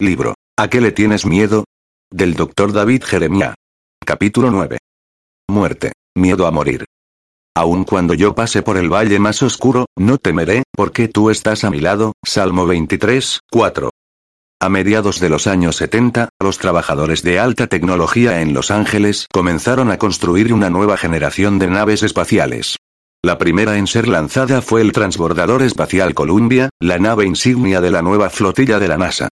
Libro. ¿A qué le tienes miedo? Del doctor David Jeremiah. Capítulo 9. Muerte. Miedo a morir. Aun cuando yo pase por el valle más oscuro, no temeré, porque tú estás a mi lado. Salmo 23, 4. A mediados de los años 70, los trabajadores de alta tecnología en Los Ángeles comenzaron a construir una nueva generación de naves espaciales. La primera en ser lanzada fue el transbordador espacial Columbia, la nave insignia de la nueva flotilla de la NASA.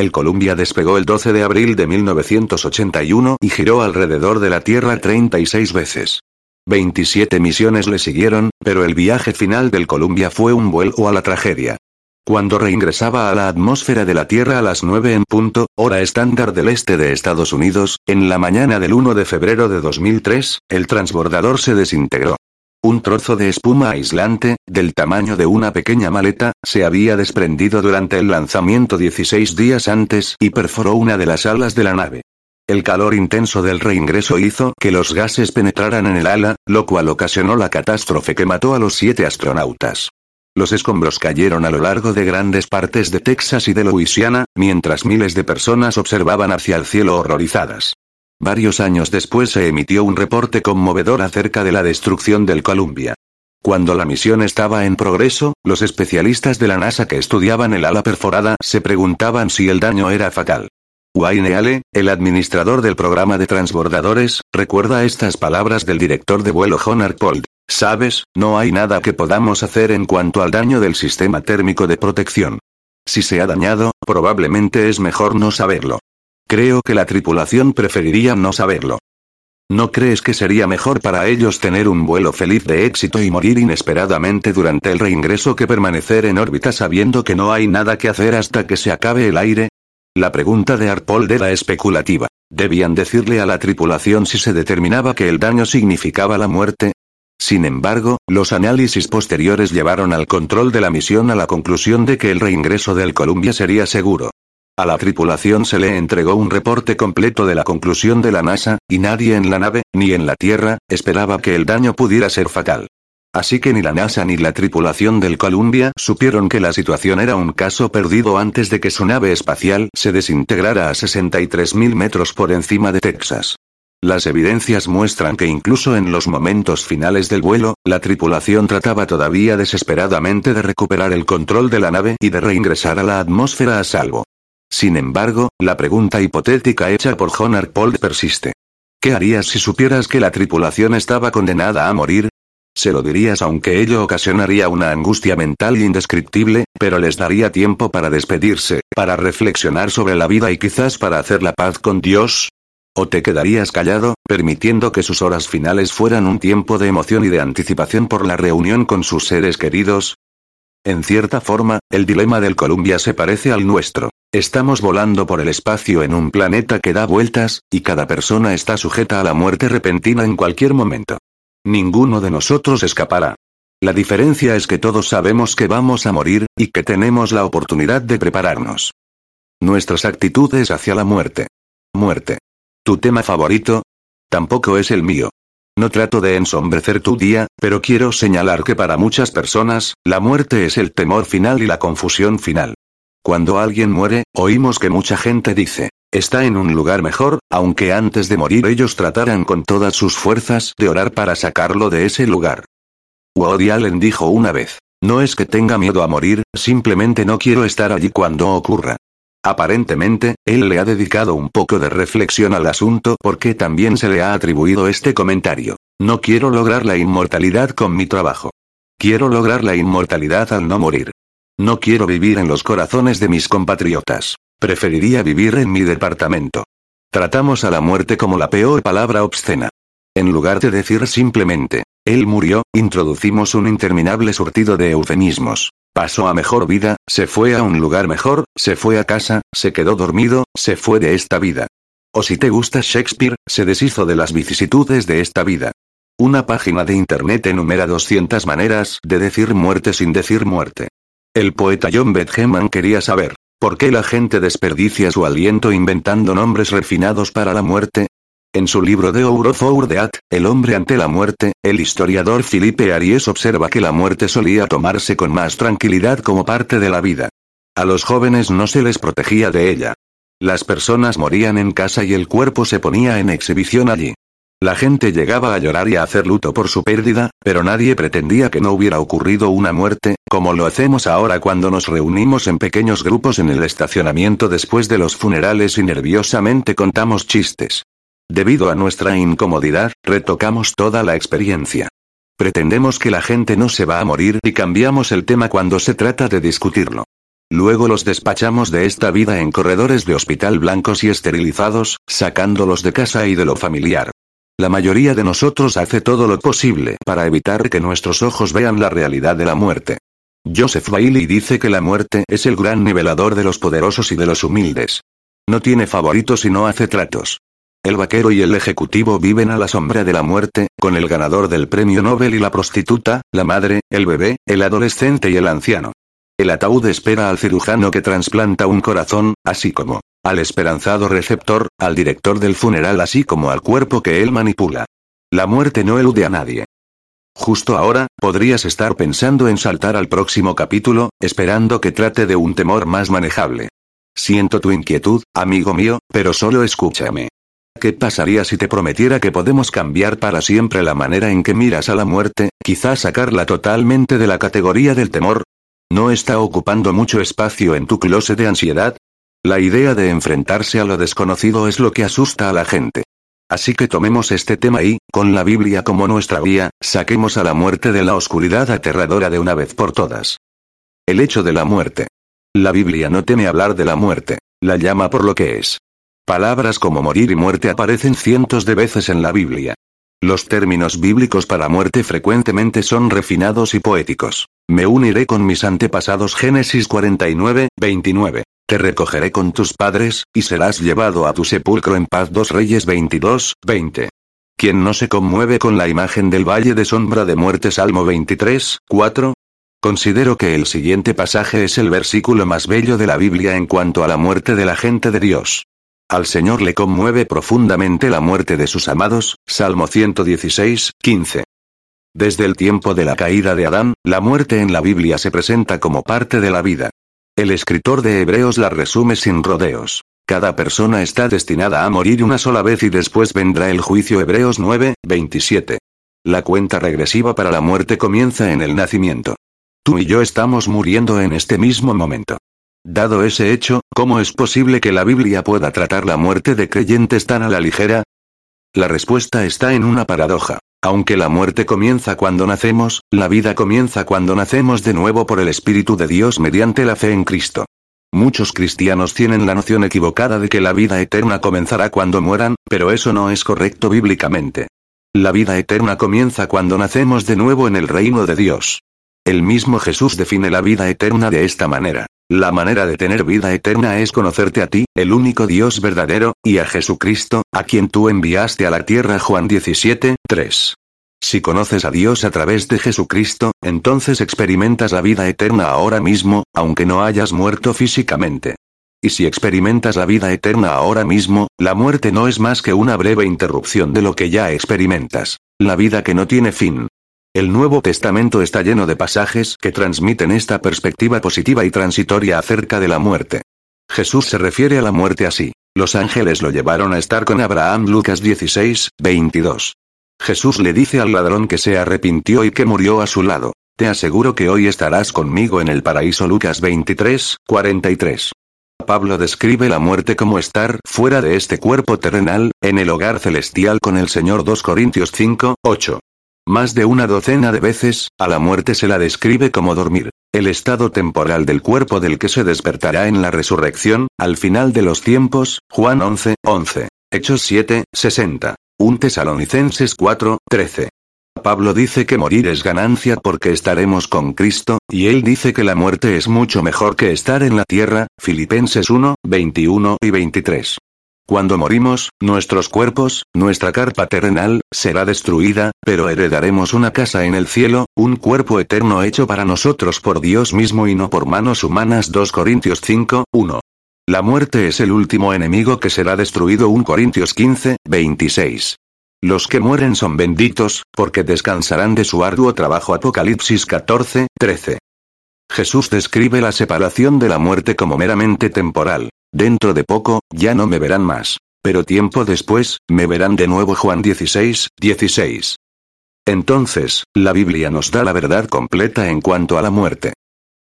El Columbia despegó el 12 de abril de 1981 y giró alrededor de la Tierra 36 veces. 27 misiones le siguieron, pero el viaje final del Columbia fue un vuelo a la tragedia. Cuando reingresaba a la atmósfera de la Tierra a las 9 en punto, hora estándar del este de Estados Unidos, en la mañana del 1 de febrero de 2003, el transbordador se desintegró. Un trozo de espuma aislante, del tamaño de una pequeña maleta, se había desprendido durante el lanzamiento 16 días antes y perforó una de las alas de la nave. El calor intenso del reingreso hizo que los gases penetraran en el ala, lo cual ocasionó la catástrofe que mató a los siete astronautas. Los escombros cayeron a lo largo de grandes partes de Texas y de Louisiana, mientras miles de personas observaban hacia el cielo horrorizadas. Varios años después se emitió un reporte conmovedor acerca de la destrucción del Columbia. Cuando la misión estaba en progreso, los especialistas de la NASA que estudiaban el ala perforada se preguntaban si el daño era fatal. Wayne Ale, el administrador del programa de transbordadores, recuerda estas palabras del director de vuelo John Arpold. Sabes, no hay nada que podamos hacer en cuanto al daño del sistema térmico de protección. Si se ha dañado, probablemente es mejor no saberlo. Creo que la tripulación preferiría no saberlo. ¿No crees que sería mejor para ellos tener un vuelo feliz de éxito y morir inesperadamente durante el reingreso que permanecer en órbita sabiendo que no hay nada que hacer hasta que se acabe el aire? La pregunta de Arpold era especulativa. ¿Debían decirle a la tripulación si se determinaba que el daño significaba la muerte? Sin embargo, los análisis posteriores llevaron al control de la misión a la conclusión de que el reingreso del Columbia sería seguro. A la tripulación se le entregó un reporte completo de la conclusión de la NASA, y nadie en la nave, ni en la Tierra, esperaba que el daño pudiera ser fatal. Así que ni la NASA ni la tripulación del Columbia supieron que la situación era un caso perdido antes de que su nave espacial se desintegrara a 63.000 metros por encima de Texas. Las evidencias muestran que incluso en los momentos finales del vuelo, la tripulación trataba todavía desesperadamente de recuperar el control de la nave y de reingresar a la atmósfera a salvo. Sin embargo, la pregunta hipotética hecha por John Arpold persiste. ¿Qué harías si supieras que la tripulación estaba condenada a morir? Se lo dirías aunque ello ocasionaría una angustia mental indescriptible, pero les daría tiempo para despedirse, para reflexionar sobre la vida y quizás para hacer la paz con Dios. ¿O te quedarías callado, permitiendo que sus horas finales fueran un tiempo de emoción y de anticipación por la reunión con sus seres queridos? En cierta forma, el dilema del Columbia se parece al nuestro. Estamos volando por el espacio en un planeta que da vueltas, y cada persona está sujeta a la muerte repentina en cualquier momento. Ninguno de nosotros escapará. La diferencia es que todos sabemos que vamos a morir, y que tenemos la oportunidad de prepararnos. Nuestras actitudes hacia la muerte. Muerte. ¿Tu tema favorito? Tampoco es el mío. No trato de ensombrecer tu día, pero quiero señalar que para muchas personas, la muerte es el temor final y la confusión final. Cuando alguien muere, oímos que mucha gente dice, está en un lugar mejor, aunque antes de morir ellos trataran con todas sus fuerzas de orar para sacarlo de ese lugar. Woody Allen dijo una vez, no es que tenga miedo a morir, simplemente no quiero estar allí cuando ocurra. Aparentemente, él le ha dedicado un poco de reflexión al asunto porque también se le ha atribuido este comentario. No quiero lograr la inmortalidad con mi trabajo. Quiero lograr la inmortalidad al no morir. No quiero vivir en los corazones de mis compatriotas. Preferiría vivir en mi departamento. Tratamos a la muerte como la peor palabra obscena. En lugar de decir simplemente, él murió, introducimos un interminable surtido de eufemismos. Pasó a mejor vida, se fue a un lugar mejor, se fue a casa, se quedó dormido, se fue de esta vida. O si te gusta Shakespeare, se deshizo de las vicisitudes de esta vida. Una página de internet enumera 200 maneras de decir muerte sin decir muerte. El poeta John Betjeman quería saber, ¿por qué la gente desperdicia su aliento inventando nombres refinados para la muerte? En su libro de Our of Death, El hombre ante la muerte, el historiador Philippe Aries observa que la muerte solía tomarse con más tranquilidad como parte de la vida. A los jóvenes no se les protegía de ella. Las personas morían en casa y el cuerpo se ponía en exhibición allí. La gente llegaba a llorar y a hacer luto por su pérdida, pero nadie pretendía que no hubiera ocurrido una muerte, como lo hacemos ahora cuando nos reunimos en pequeños grupos en el estacionamiento después de los funerales y nerviosamente contamos chistes. Debido a nuestra incomodidad, retocamos toda la experiencia. Pretendemos que la gente no se va a morir y cambiamos el tema cuando se trata de discutirlo. Luego los despachamos de esta vida en corredores de hospital blancos y esterilizados, sacándolos de casa y de lo familiar. La mayoría de nosotros hace todo lo posible para evitar que nuestros ojos vean la realidad de la muerte. Joseph Bailey dice que la muerte es el gran nivelador de los poderosos y de los humildes. No tiene favoritos y no hace tratos. El vaquero y el ejecutivo viven a la sombra de la muerte, con el ganador del premio Nobel y la prostituta, la madre, el bebé, el adolescente y el anciano. El ataúd espera al cirujano que trasplanta un corazón, así como al esperanzado receptor, al director del funeral así como al cuerpo que él manipula. La muerte no elude a nadie. Justo ahora, podrías estar pensando en saltar al próximo capítulo, esperando que trate de un temor más manejable. Siento tu inquietud, amigo mío, pero solo escúchame. ¿Qué pasaría si te prometiera que podemos cambiar para siempre la manera en que miras a la muerte, quizás sacarla totalmente de la categoría del temor? ¿No está ocupando mucho espacio en tu closet de ansiedad? La idea de enfrentarse a lo desconocido es lo que asusta a la gente. Así que tomemos este tema y, con la Biblia como nuestra guía, saquemos a la muerte de la oscuridad aterradora de una vez por todas. El hecho de la muerte. La Biblia no teme hablar de la muerte, la llama por lo que es. Palabras como morir y muerte aparecen cientos de veces en la Biblia. Los términos bíblicos para muerte frecuentemente son refinados y poéticos. Me uniré con mis antepasados Génesis 49, 29. Te recogeré con tus padres, y serás llevado a tu sepulcro en paz. 2 Reyes 22, 20. ¿Quién no se conmueve con la imagen del valle de sombra de muerte? Salmo 23, 4. Considero que el siguiente pasaje es el versículo más bello de la Biblia en cuanto a la muerte de la gente de Dios. Al Señor le conmueve profundamente la muerte de sus amados, Salmo 116, 15. Desde el tiempo de la caída de Adán, la muerte en la Biblia se presenta como parte de la vida. El escritor de Hebreos la resume sin rodeos. Cada persona está destinada a morir una sola vez y después vendrá el juicio Hebreos 9, 27. La cuenta regresiva para la muerte comienza en el nacimiento. Tú y yo estamos muriendo en este mismo momento. Dado ese hecho, ¿cómo es posible que la Biblia pueda tratar la muerte de creyentes tan a la ligera? La respuesta está en una paradoja. Aunque la muerte comienza cuando nacemos, la vida comienza cuando nacemos de nuevo por el Espíritu de Dios mediante la fe en Cristo. Muchos cristianos tienen la noción equivocada de que la vida eterna comenzará cuando mueran, pero eso no es correcto bíblicamente. La vida eterna comienza cuando nacemos de nuevo en el reino de Dios. El mismo Jesús define la vida eterna de esta manera. La manera de tener vida eterna es conocerte a ti, el único Dios verdadero, y a Jesucristo, a quien tú enviaste a la tierra Juan 17, 3. Si conoces a Dios a través de Jesucristo, entonces experimentas la vida eterna ahora mismo, aunque no hayas muerto físicamente. Y si experimentas la vida eterna ahora mismo, la muerte no es más que una breve interrupción de lo que ya experimentas. La vida que no tiene fin. El Nuevo Testamento está lleno de pasajes que transmiten esta perspectiva positiva y transitoria acerca de la muerte. Jesús se refiere a la muerte así. Los ángeles lo llevaron a estar con Abraham Lucas 16, 22. Jesús le dice al ladrón que se arrepintió y que murió a su lado. Te aseguro que hoy estarás conmigo en el paraíso Lucas 23, 43. Pablo describe la muerte como estar fuera de este cuerpo terrenal, en el hogar celestial con el Señor 2 Corintios 5, 8. Más de una docena de veces, a la muerte se la describe como dormir, el estado temporal del cuerpo del que se despertará en la resurrección, al final de los tiempos, Juan 11, 11. Hechos 7, 60. 1 Tesalonicenses 4, 13. Pablo dice que morir es ganancia porque estaremos con Cristo, y él dice que la muerte es mucho mejor que estar en la tierra, Filipenses 1, 21 y 23. Cuando morimos, nuestros cuerpos, nuestra carpa terrenal, será destruida, pero heredaremos una casa en el cielo, un cuerpo eterno hecho para nosotros por Dios mismo y no por manos humanas 2 Corintios 5, 1. La muerte es el último enemigo que será destruido 1 Corintios 15, 26. Los que mueren son benditos, porque descansarán de su arduo trabajo Apocalipsis 14, 13. Jesús describe la separación de la muerte como meramente temporal. Dentro de poco, ya no me verán más. Pero tiempo después, me verán de nuevo Juan 16, 16. Entonces, la Biblia nos da la verdad completa en cuanto a la muerte.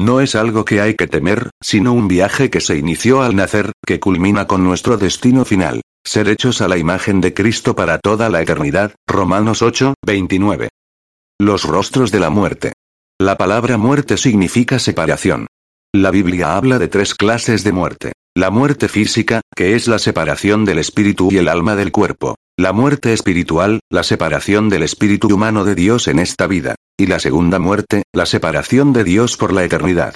No es algo que hay que temer, sino un viaje que se inició al nacer, que culmina con nuestro destino final. Ser hechos a la imagen de Cristo para toda la eternidad. Romanos 8, 29. Los rostros de la muerte. La palabra muerte significa separación. La Biblia habla de tres clases de muerte. La muerte física, que es la separación del espíritu y el alma del cuerpo. La muerte espiritual, la separación del espíritu humano de Dios en esta vida. Y la segunda muerte, la separación de Dios por la eternidad.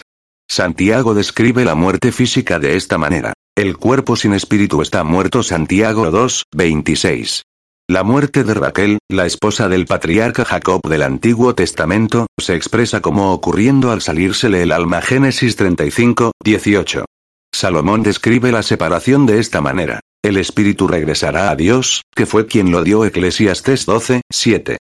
Santiago describe la muerte física de esta manera. El cuerpo sin espíritu está muerto Santiago 2, 26. La muerte de Raquel, la esposa del patriarca Jacob del Antiguo Testamento, se expresa como ocurriendo al salírsele el alma Génesis 35, 18. Salomón describe la separación de esta manera. El espíritu regresará a Dios, que fue quien lo dio Eclesiastes 12, 7.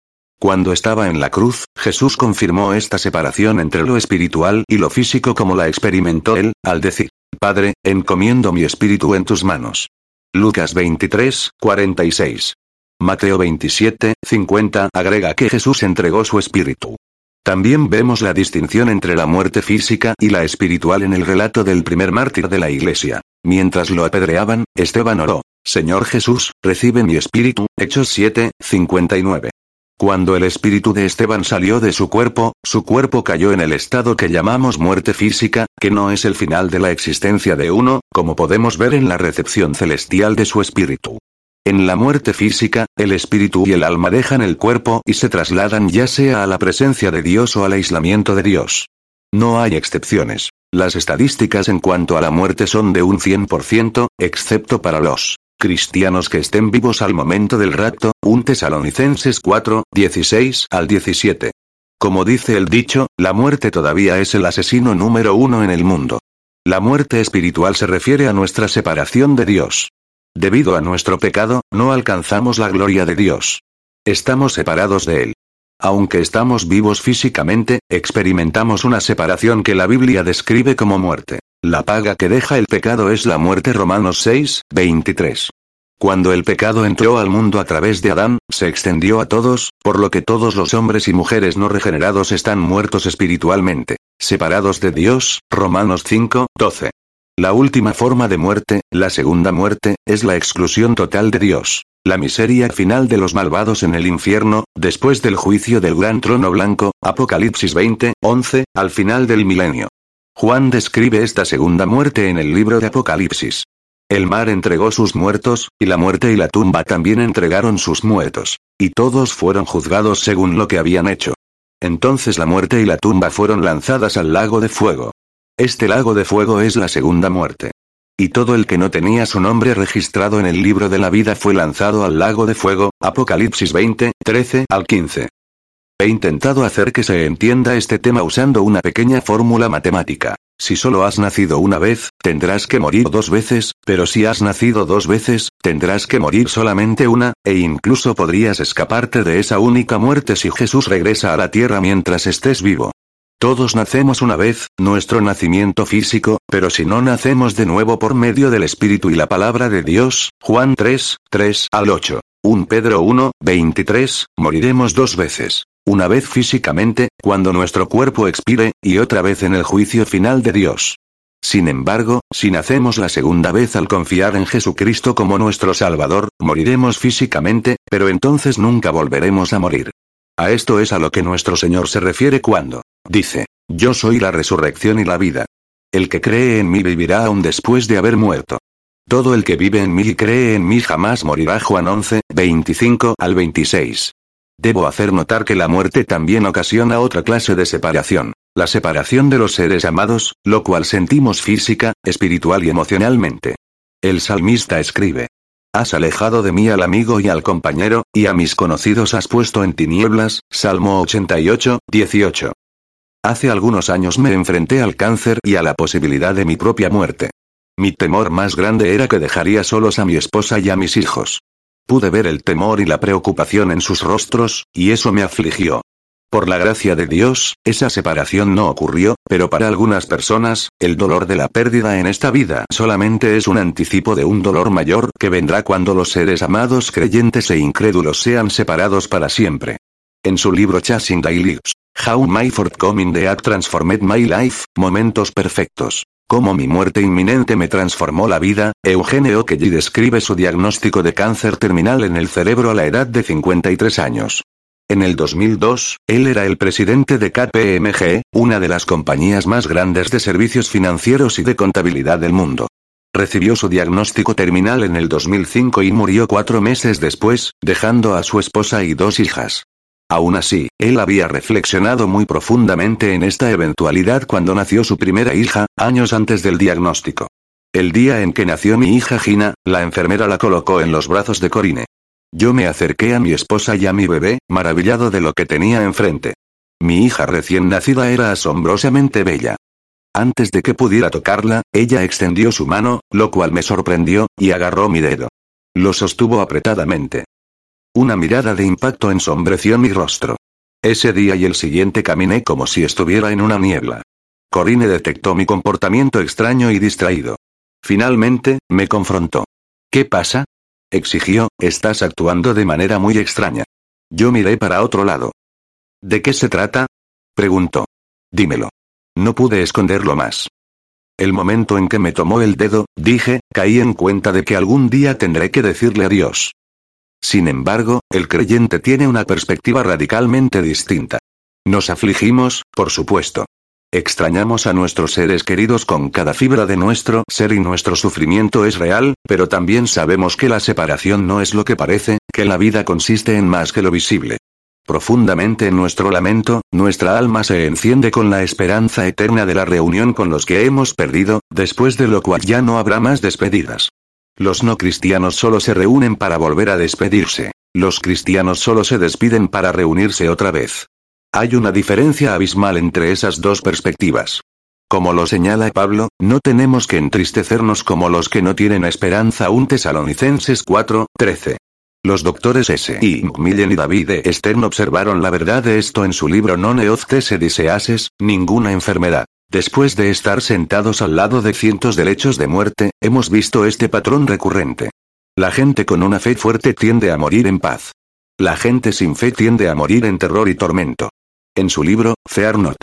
Cuando estaba en la cruz, Jesús confirmó esta separación entre lo espiritual y lo físico como la experimentó él, al decir, Padre, encomiendo mi espíritu en tus manos. Lucas 23, 46. Mateo 27, 50 agrega que Jesús entregó su espíritu. También vemos la distinción entre la muerte física y la espiritual en el relato del primer mártir de la iglesia. Mientras lo apedreaban, Esteban oró, Señor Jesús, recibe mi espíritu, Hechos 7, 59. Cuando el espíritu de Esteban salió de su cuerpo, su cuerpo cayó en el estado que llamamos muerte física, que no es el final de la existencia de uno, como podemos ver en la recepción celestial de su espíritu. En la muerte física, el espíritu y el alma dejan el cuerpo y se trasladan ya sea a la presencia de Dios o al aislamiento de Dios. No hay excepciones. Las estadísticas en cuanto a la muerte son de un 100%, excepto para los cristianos que estén vivos al momento del rapto, 1 Tesalonicenses 4, 16 al 17. Como dice el dicho, la muerte todavía es el asesino número uno en el mundo. La muerte espiritual se refiere a nuestra separación de Dios. Debido a nuestro pecado, no alcanzamos la gloria de Dios. Estamos separados de Él. Aunque estamos vivos físicamente, experimentamos una separación que la Biblia describe como muerte. La paga que deja el pecado es la muerte Romanos 6, 23. Cuando el pecado entró al mundo a través de Adán, se extendió a todos, por lo que todos los hombres y mujeres no regenerados están muertos espiritualmente, separados de Dios, Romanos 5, 12. La última forma de muerte, la segunda muerte, es la exclusión total de Dios. La miseria final de los malvados en el infierno, después del juicio del gran trono blanco, Apocalipsis 20, 11, al final del milenio. Juan describe esta segunda muerte en el libro de Apocalipsis. El mar entregó sus muertos, y la muerte y la tumba también entregaron sus muertos. Y todos fueron juzgados según lo que habían hecho. Entonces la muerte y la tumba fueron lanzadas al lago de fuego. Este lago de fuego es la segunda muerte. Y todo el que no tenía su nombre registrado en el libro de la vida fue lanzado al lago de fuego, Apocalipsis 20, 13 al 15. He intentado hacer que se entienda este tema usando una pequeña fórmula matemática. Si solo has nacido una vez, tendrás que morir dos veces, pero si has nacido dos veces, tendrás que morir solamente una, e incluso podrías escaparte de esa única muerte si Jesús regresa a la tierra mientras estés vivo. Todos nacemos una vez, nuestro nacimiento físico, pero si no nacemos de nuevo por medio del Espíritu y la palabra de Dios, Juan 3, 3 al 8. 1 Pedro 1, 23, moriremos dos veces. Una vez físicamente, cuando nuestro cuerpo expire, y otra vez en el juicio final de Dios. Sin embargo, si nacemos la segunda vez al confiar en Jesucristo como nuestro Salvador, moriremos físicamente, pero entonces nunca volveremos a morir. A esto es a lo que nuestro Señor se refiere cuando dice, Yo soy la resurrección y la vida. El que cree en mí vivirá aún después de haber muerto. Todo el que vive en mí y cree en mí jamás morirá. Juan 11, 25 al 26. Debo hacer notar que la muerte también ocasiona otra clase de separación, la separación de los seres amados, lo cual sentimos física, espiritual y emocionalmente. El salmista escribe, Has alejado de mí al amigo y al compañero, y a mis conocidos has puesto en tinieblas. Salmo 88, 18. Hace algunos años me enfrenté al cáncer y a la posibilidad de mi propia muerte. Mi temor más grande era que dejaría solos a mi esposa y a mis hijos. Pude ver el temor y la preocupación en sus rostros, y eso me afligió. Por la gracia de Dios, esa separación no ocurrió, pero para algunas personas, el dolor de la pérdida en esta vida solamente es un anticipo de un dolor mayor que vendrá cuando los seres amados creyentes e incrédulos sean separados para siempre. En su libro Chasing Daily How My Forthcoming Death Transformed My Life, Momentos Perfectos. Cómo mi muerte inminente me transformó la vida, Eugenio Okelly describe su diagnóstico de cáncer terminal en el cerebro a la edad de 53 años. En el 2002, él era el presidente de KPMG, una de las compañías más grandes de servicios financieros y de contabilidad del mundo. Recibió su diagnóstico terminal en el 2005 y murió cuatro meses después, dejando a su esposa y dos hijas. Aún así, él había reflexionado muy profundamente en esta eventualidad cuando nació su primera hija, años antes del diagnóstico. El día en que nació mi hija Gina, la enfermera la colocó en los brazos de Corine. Yo me acerqué a mi esposa y a mi bebé, maravillado de lo que tenía enfrente. Mi hija recién nacida era asombrosamente bella. Antes de que pudiera tocarla, ella extendió su mano, lo cual me sorprendió, y agarró mi dedo. Lo sostuvo apretadamente. Una mirada de impacto ensombreció mi rostro. Ese día y el siguiente caminé como si estuviera en una niebla. Corine detectó mi comportamiento extraño y distraído. Finalmente, me confrontó. ¿Qué pasa? Exigió, estás actuando de manera muy extraña. Yo miré para otro lado. ¿De qué se trata? Preguntó. Dímelo. No pude esconderlo más. El momento en que me tomó el dedo, dije, caí en cuenta de que algún día tendré que decirle adiós. Sin embargo, el creyente tiene una perspectiva radicalmente distinta. Nos afligimos, por supuesto. Extrañamos a nuestros seres queridos con cada fibra de nuestro ser y nuestro sufrimiento es real, pero también sabemos que la separación no es lo que parece, que la vida consiste en más que lo visible. Profundamente en nuestro lamento, nuestra alma se enciende con la esperanza eterna de la reunión con los que hemos perdido, después de lo cual ya no habrá más despedidas. Los no cristianos solo se reúnen para volver a despedirse. Los cristianos solo se despiden para reunirse otra vez. Hay una diferencia abismal entre esas dos perspectivas. Como lo señala Pablo, no tenemos que entristecernos como los que no tienen esperanza. Un Tesalonicenses 4, 13. Los doctores S. y Millen y David E. Stern observaron la verdad de esto en su libro Non eoz se diseases, ninguna enfermedad. Después de estar sentados al lado de cientos de lechos de muerte, hemos visto este patrón recurrente. La gente con una fe fuerte tiende a morir en paz. La gente sin fe tiende a morir en terror y tormento. En su libro, Fear Not.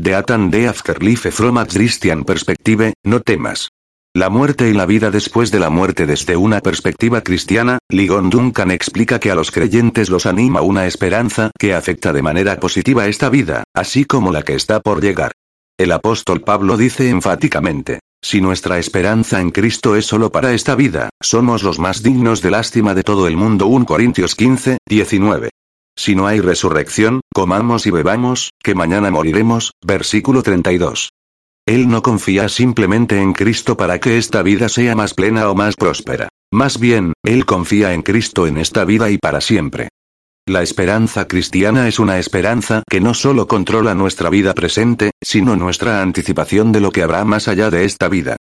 The Atan de Afterlife from a Christian Perspective, no temas. La muerte y la vida después de la muerte desde una perspectiva cristiana, Ligon Duncan explica que a los creyentes los anima una esperanza que afecta de manera positiva esta vida, así como la que está por llegar. El apóstol Pablo dice enfáticamente, si nuestra esperanza en Cristo es solo para esta vida, somos los más dignos de lástima de todo el mundo 1 Corintios 15, 19. Si no hay resurrección, comamos y bebamos, que mañana moriremos. Versículo 32. Él no confía simplemente en Cristo para que esta vida sea más plena o más próspera. Más bien, Él confía en Cristo en esta vida y para siempre. La esperanza cristiana es una esperanza que no solo controla nuestra vida presente, sino nuestra anticipación de lo que habrá más allá de esta vida.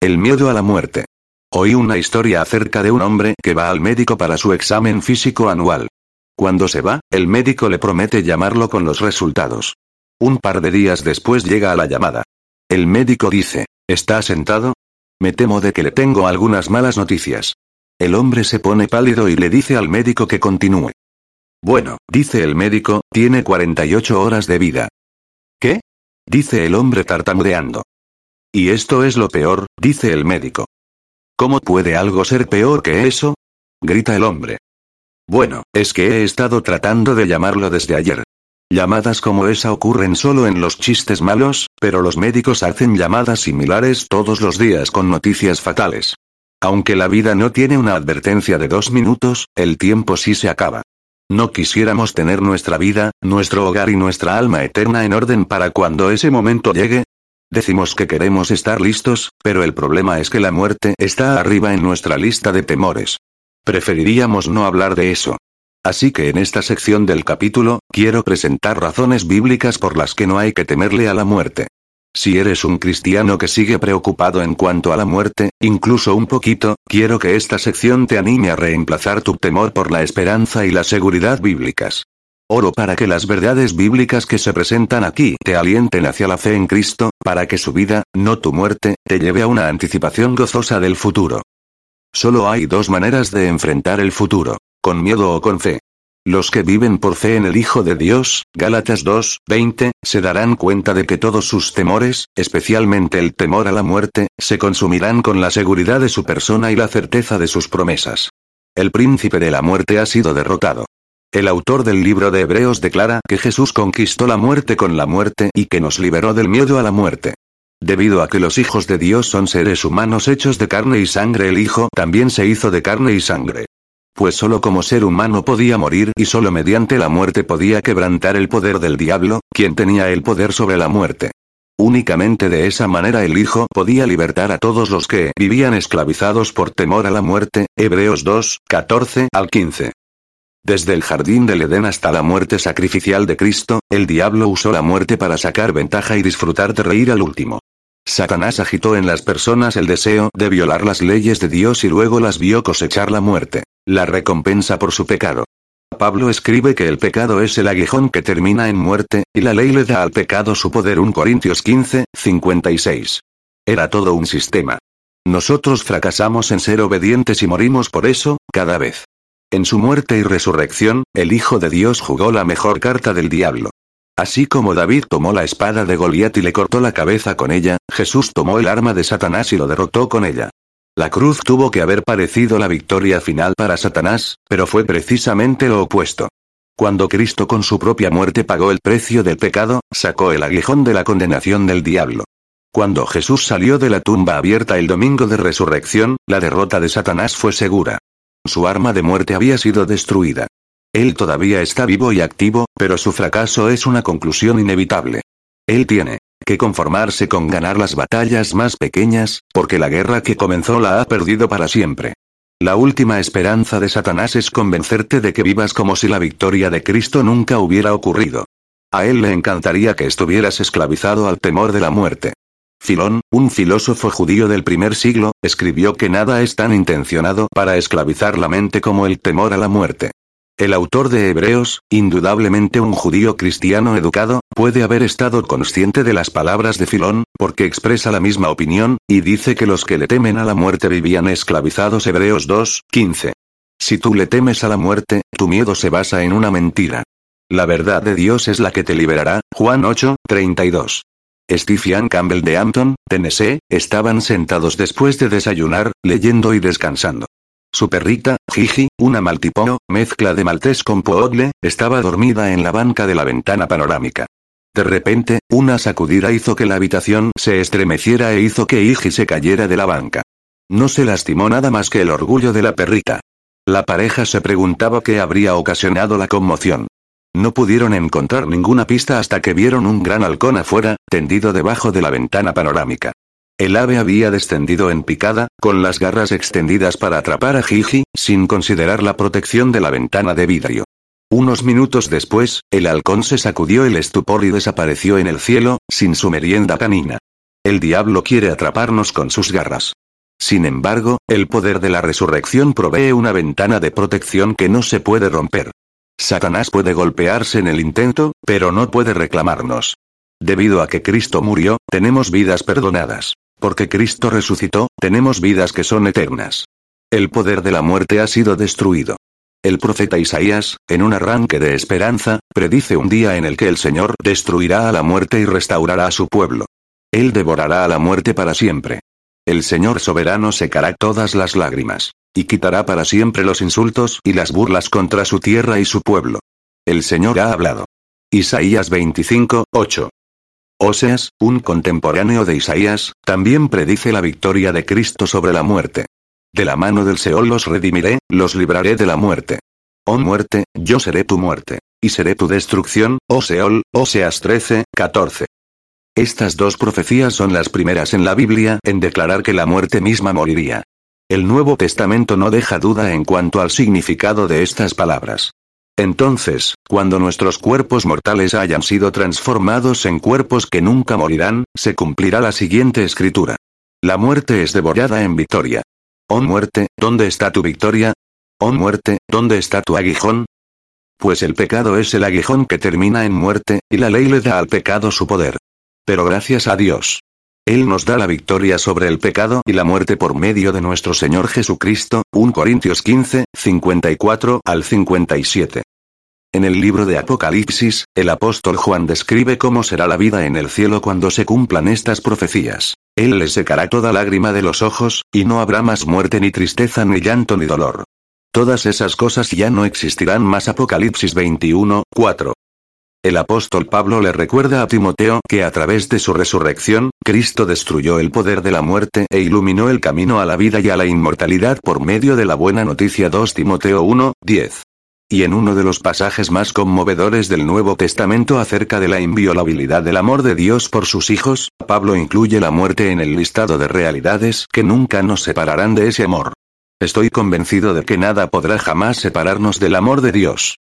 El miedo a la muerte. Oí una historia acerca de un hombre que va al médico para su examen físico anual. Cuando se va, el médico le promete llamarlo con los resultados. Un par de días después llega a la llamada. El médico dice, ¿está sentado? Me temo de que le tengo algunas malas noticias. El hombre se pone pálido y le dice al médico que continúe. Bueno, dice el médico, tiene 48 horas de vida. ¿Qué? dice el hombre tartamudeando. Y esto es lo peor, dice el médico. ¿Cómo puede algo ser peor que eso? grita el hombre. Bueno, es que he estado tratando de llamarlo desde ayer. Llamadas como esa ocurren solo en los chistes malos, pero los médicos hacen llamadas similares todos los días con noticias fatales. Aunque la vida no tiene una advertencia de dos minutos, el tiempo sí se acaba. No quisiéramos tener nuestra vida, nuestro hogar y nuestra alma eterna en orden para cuando ese momento llegue. Decimos que queremos estar listos, pero el problema es que la muerte está arriba en nuestra lista de temores. Preferiríamos no hablar de eso. Así que en esta sección del capítulo, quiero presentar razones bíblicas por las que no hay que temerle a la muerte. Si eres un cristiano que sigue preocupado en cuanto a la muerte, incluso un poquito, quiero que esta sección te anime a reemplazar tu temor por la esperanza y la seguridad bíblicas. Oro para que las verdades bíblicas que se presentan aquí te alienten hacia la fe en Cristo, para que su vida, no tu muerte, te lleve a una anticipación gozosa del futuro. Solo hay dos maneras de enfrentar el futuro, con miedo o con fe. Los que viven por fe en el Hijo de Dios, Gálatas 2, 20, se darán cuenta de que todos sus temores, especialmente el temor a la muerte, se consumirán con la seguridad de su persona y la certeza de sus promesas. El príncipe de la muerte ha sido derrotado. El autor del libro de Hebreos declara que Jesús conquistó la muerte con la muerte y que nos liberó del miedo a la muerte. Debido a que los hijos de Dios son seres humanos hechos de carne y sangre, el Hijo también se hizo de carne y sangre. Pues solo como ser humano podía morir y solo mediante la muerte podía quebrantar el poder del diablo, quien tenía el poder sobre la muerte. Únicamente de esa manera el Hijo podía libertar a todos los que vivían esclavizados por temor a la muerte. Hebreos 2, 14 al 15. Desde el jardín del Edén hasta la muerte sacrificial de Cristo, el diablo usó la muerte para sacar ventaja y disfrutar de reír al último. Satanás agitó en las personas el deseo de violar las leyes de Dios y luego las vio cosechar la muerte, la recompensa por su pecado. Pablo escribe que el pecado es el aguijón que termina en muerte, y la ley le da al pecado su poder 1 Corintios 15, 56. Era todo un sistema. Nosotros fracasamos en ser obedientes y morimos por eso, cada vez. En su muerte y resurrección, el Hijo de Dios jugó la mejor carta del diablo. Así como David tomó la espada de Goliat y le cortó la cabeza con ella, Jesús tomó el arma de Satanás y lo derrotó con ella. La cruz tuvo que haber parecido la victoria final para Satanás, pero fue precisamente lo opuesto. Cuando Cristo con su propia muerte pagó el precio del pecado, sacó el aguijón de la condenación del diablo. Cuando Jesús salió de la tumba abierta el domingo de resurrección, la derrota de Satanás fue segura. Su arma de muerte había sido destruida. Él todavía está vivo y activo, pero su fracaso es una conclusión inevitable. Él tiene que conformarse con ganar las batallas más pequeñas, porque la guerra que comenzó la ha perdido para siempre. La última esperanza de Satanás es convencerte de que vivas como si la victoria de Cristo nunca hubiera ocurrido. A él le encantaría que estuvieras esclavizado al temor de la muerte. Filón, un filósofo judío del primer siglo, escribió que nada es tan intencionado para esclavizar la mente como el temor a la muerte. El autor de Hebreos, indudablemente un judío cristiano educado, puede haber estado consciente de las palabras de Filón, porque expresa la misma opinión, y dice que los que le temen a la muerte vivían esclavizados Hebreos 2, 15. Si tú le temes a la muerte, tu miedo se basa en una mentira. La verdad de Dios es la que te liberará, Juan 8, 32. Stephen Campbell de Hampton, Tennessee, estaban sentados después de desayunar, leyendo y descansando. Su perrita, Gigi, una maltipoo, mezcla de maltés con poodle, estaba dormida en la banca de la ventana panorámica. De repente, una sacudida hizo que la habitación se estremeciera e hizo que Gigi se cayera de la banca. No se lastimó nada más que el orgullo de la perrita. La pareja se preguntaba qué habría ocasionado la conmoción. No pudieron encontrar ninguna pista hasta que vieron un gran halcón afuera, tendido debajo de la ventana panorámica. El ave había descendido en picada, con las garras extendidas para atrapar a Gigi, sin considerar la protección de la ventana de vidrio. Unos minutos después, el halcón se sacudió el estupor y desapareció en el cielo, sin su merienda canina. El diablo quiere atraparnos con sus garras. Sin embargo, el poder de la resurrección provee una ventana de protección que no se puede romper. Satanás puede golpearse en el intento, pero no puede reclamarnos. Debido a que Cristo murió, tenemos vidas perdonadas. Porque Cristo resucitó, tenemos vidas que son eternas. El poder de la muerte ha sido destruido. El profeta Isaías, en un arranque de esperanza, predice un día en el que el Señor destruirá a la muerte y restaurará a su pueblo. Él devorará a la muerte para siempre. El Señor soberano secará todas las lágrimas y quitará para siempre los insultos y las burlas contra su tierra y su pueblo. El Señor ha hablado. Isaías 25, 8. Oseas, un contemporáneo de Isaías, también predice la victoria de Cristo sobre la muerte. De la mano del Seol los redimiré, los libraré de la muerte. Oh muerte, yo seré tu muerte. Y seré tu destrucción, oh Seol, Oseas 13, 14. Estas dos profecías son las primeras en la Biblia en declarar que la muerte misma moriría. El Nuevo Testamento no deja duda en cuanto al significado de estas palabras. Entonces, cuando nuestros cuerpos mortales hayan sido transformados en cuerpos que nunca morirán, se cumplirá la siguiente escritura. La muerte es devorada en victoria. Oh muerte, ¿dónde está tu victoria? Oh muerte, ¿dónde está tu aguijón? Pues el pecado es el aguijón que termina en muerte, y la ley le da al pecado su poder. Pero gracias a Dios. Él nos da la victoria sobre el pecado y la muerte por medio de nuestro Señor Jesucristo, 1 Corintios 15, 54 al 57. En el libro de Apocalipsis, el apóstol Juan describe cómo será la vida en el cielo cuando se cumplan estas profecías. Él le secará toda lágrima de los ojos, y no habrá más muerte ni tristeza ni llanto ni dolor. Todas esas cosas ya no existirán más. Apocalipsis 21, 4. El apóstol Pablo le recuerda a Timoteo que a través de su resurrección, Cristo destruyó el poder de la muerte e iluminó el camino a la vida y a la inmortalidad por medio de la buena noticia 2 Timoteo 1, 10. Y en uno de los pasajes más conmovedores del Nuevo Testamento acerca de la inviolabilidad del amor de Dios por sus hijos, Pablo incluye la muerte en el listado de realidades que nunca nos separarán de ese amor. Estoy convencido de que nada podrá jamás separarnos del amor de Dios.